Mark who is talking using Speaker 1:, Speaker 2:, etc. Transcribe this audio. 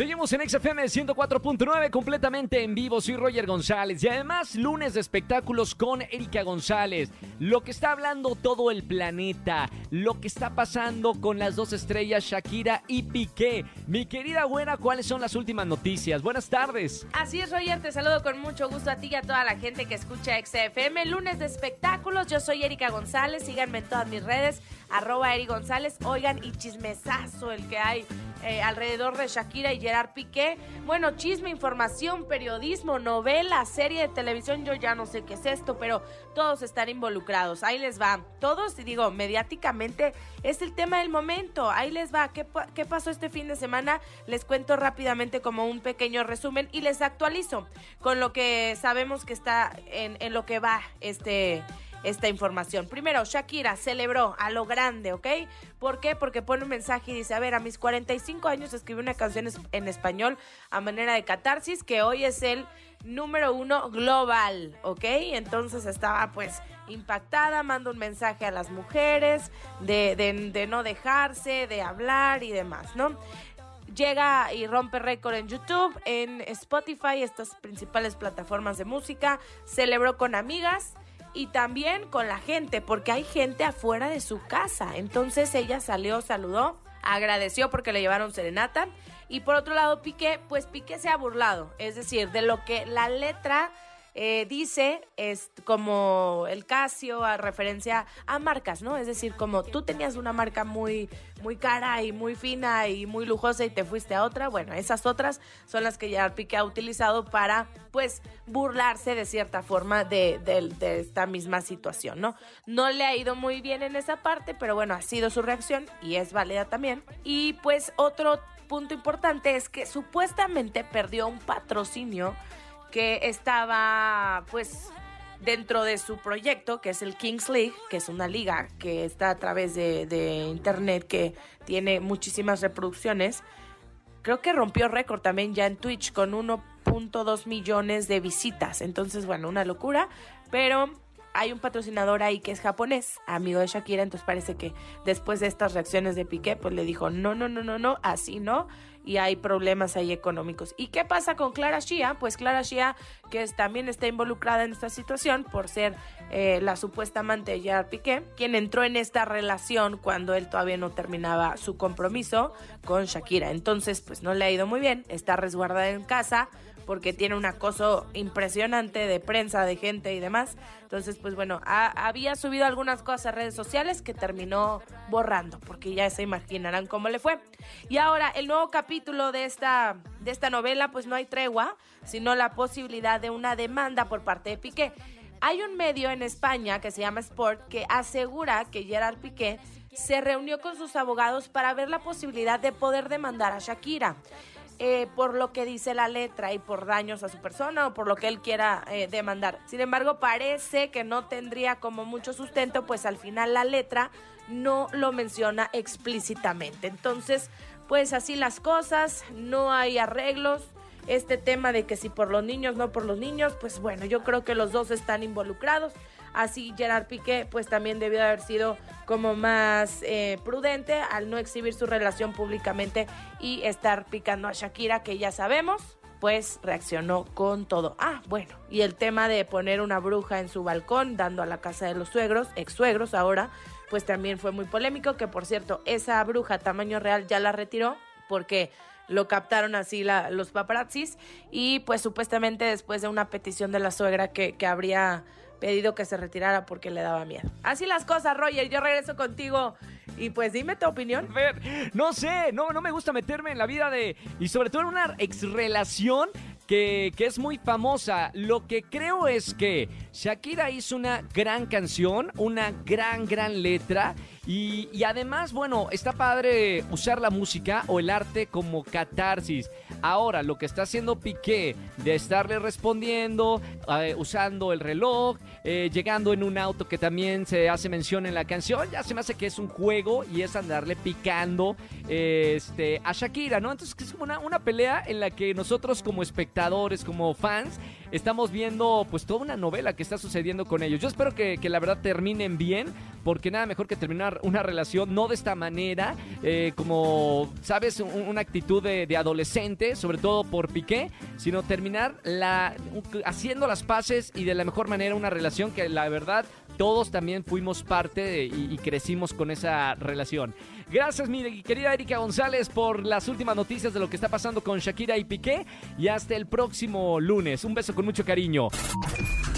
Speaker 1: Seguimos en XFM 104.9 completamente en vivo. Soy Roger González y además lunes de espectáculos con Erika González. Lo que está hablando todo el planeta, lo que está pasando con las dos estrellas Shakira y Piqué. Mi querida buena, ¿cuáles son las últimas noticias? Buenas tardes.
Speaker 2: Así es, Roger, te saludo con mucho gusto a ti y a toda la gente que escucha XFM. Lunes de espectáculos, yo soy Erika González. Síganme en todas mis redes, arroba Eri González. Oigan, y chismesazo el que hay eh, alrededor de Shakira y Piqué. Bueno, chisme, información, periodismo, novela, serie de televisión, yo ya no sé qué es esto, pero todos están involucrados. Ahí les va. Todos, digo, mediáticamente es el tema del momento. Ahí les va. ¿Qué, pasó este fin de semana? Les cuento rápidamente como un pequeño resumen y les actualizo con lo que sabemos que está en lo que va este esta información. Primero, Shakira celebró a lo grande, ¿ok? ¿Por qué? Porque pone un mensaje y dice, a ver, a mis 45 años escribí una canción en español a manera de catarsis, que hoy es el número uno global, ¿ok? Entonces estaba pues impactada, manda un mensaje a las mujeres de, de, de no dejarse, de hablar y demás, ¿no? llega y rompe récord en YouTube, en Spotify, estas principales plataformas de música, celebró con amigas y también con la gente, porque hay gente afuera de su casa. Entonces ella salió, saludó, agradeció porque le llevaron serenata. Y por otro lado, Piqué, pues Piqué se ha burlado, es decir, de lo que la letra eh, dice es como el Casio a referencia a marcas, ¿no? Es decir, como tú tenías una marca muy, muy cara y muy fina y muy lujosa y te fuiste a otra, bueno, esas otras son las que ya Piqué ha utilizado para, pues, burlarse de cierta forma de, de esta misma situación, ¿no? No le ha ido muy bien en esa parte, pero bueno, ha sido su reacción y es válida también. Y pues otro punto importante es que supuestamente perdió un patrocinio que estaba pues dentro de su proyecto, que es el Kings League, que es una liga que está a través de, internet, que tiene muchísimas reproducciones. Creo que rompió récord también ya en Twitch con 1.2 millones de visitas. Entonces, bueno, una locura. Pero hay un patrocinador ahí que es japonés, amigo de Shakira, entonces parece que después de estas reacciones de Piqué, pues le dijo, no, no, no, no, no, así no, y hay problemas ahí económicos. ¿Y qué pasa con Clara Shia? Pues Clara Shia, que también está involucrada en esta situación por ser eh, la supuesta amante de Gerard Piqué, quien entró en esta relación cuando él todavía no terminaba su compromiso con Shakira. Entonces, pues no le ha ido muy bien, está resguardada en casa porque tiene un acoso impresionante de prensa, de gente y demás. Entonces, pues bueno, había subido algunas cosas a redes sociales que terminó borrando, porque ya se imaginarán cómo le fue. Y ahora, el nuevo capítulo de esta, de esta novela, pues no hay tregua, sino la posibilidad de una demanda por parte de Piqué. Hay un medio en España que se llama Sport que asegura que Gerard Piqué se reunió con sus abogados para ver la posibilidad de poder demandar a Shakira. Eh, por lo que dice la letra y por daños a su persona o por lo que él quiera eh, demandar. Sin embargo, parece que no tendría como mucho sustento, pues al final la letra no lo menciona explícitamente. Entonces, pues así las cosas, no hay arreglos. Este tema de que si por los niños, no por los niños, pues bueno, yo creo que los dos están involucrados. Así Gerard Piqué pues también debió haber sido como más eh, prudente al no exhibir su relación públicamente y estar picando a Shakira que ya sabemos pues reaccionó con todo. Ah, bueno, y el tema de poner una bruja en su balcón dando a la casa de los suegros, ex suegros ahora, pues también fue muy polémico, que por cierto, esa bruja tamaño real ya la retiró porque lo captaron así los paparazzis y pues supuestamente después de una petición de la suegra que, que habría pedido que se retirara porque le daba miedo. Así las cosas, Roger. Yo regreso contigo y pues dime tu opinión.
Speaker 1: No sé, no, no me gusta meterme en la vida de. Y sobre todo en una ex relación que, que, es muy famosa. Lo que creo es que Shakira hizo una gran canción, una gran, gran letra Y, además, bueno, está padre usar la música o el arte como catarsis. Ahora, lo que está haciendo Piqué de estarle respondiendo, eh, usando el reloj, eh, llegando en un auto que también se hace mención en la canción, ya se me hace que es un juego y es andarle picando este, a Shakira, ¿no? Entonces es como una, una pelea en la que nosotros como espectadores, como fans, estamos viendo pues toda una novela que está sucediendo con ellos. Yo espero que, que la verdad terminen bien, porque nada mejor que terminar una relación no de esta manera, eh, como, ¿sabes? Un- una actitud de, adolescente, sobre todo por Piqué, sino terminar la, haciendo las paces y de la mejor manera una relación que la verdad todos también fuimos parte y, y crecimos con esa relación. Gracias, mi querida Erika González, por las últimas noticias de lo que está pasando con Shakira y Piqué. Y hasta el próximo lunes. Un beso con mucho cariño.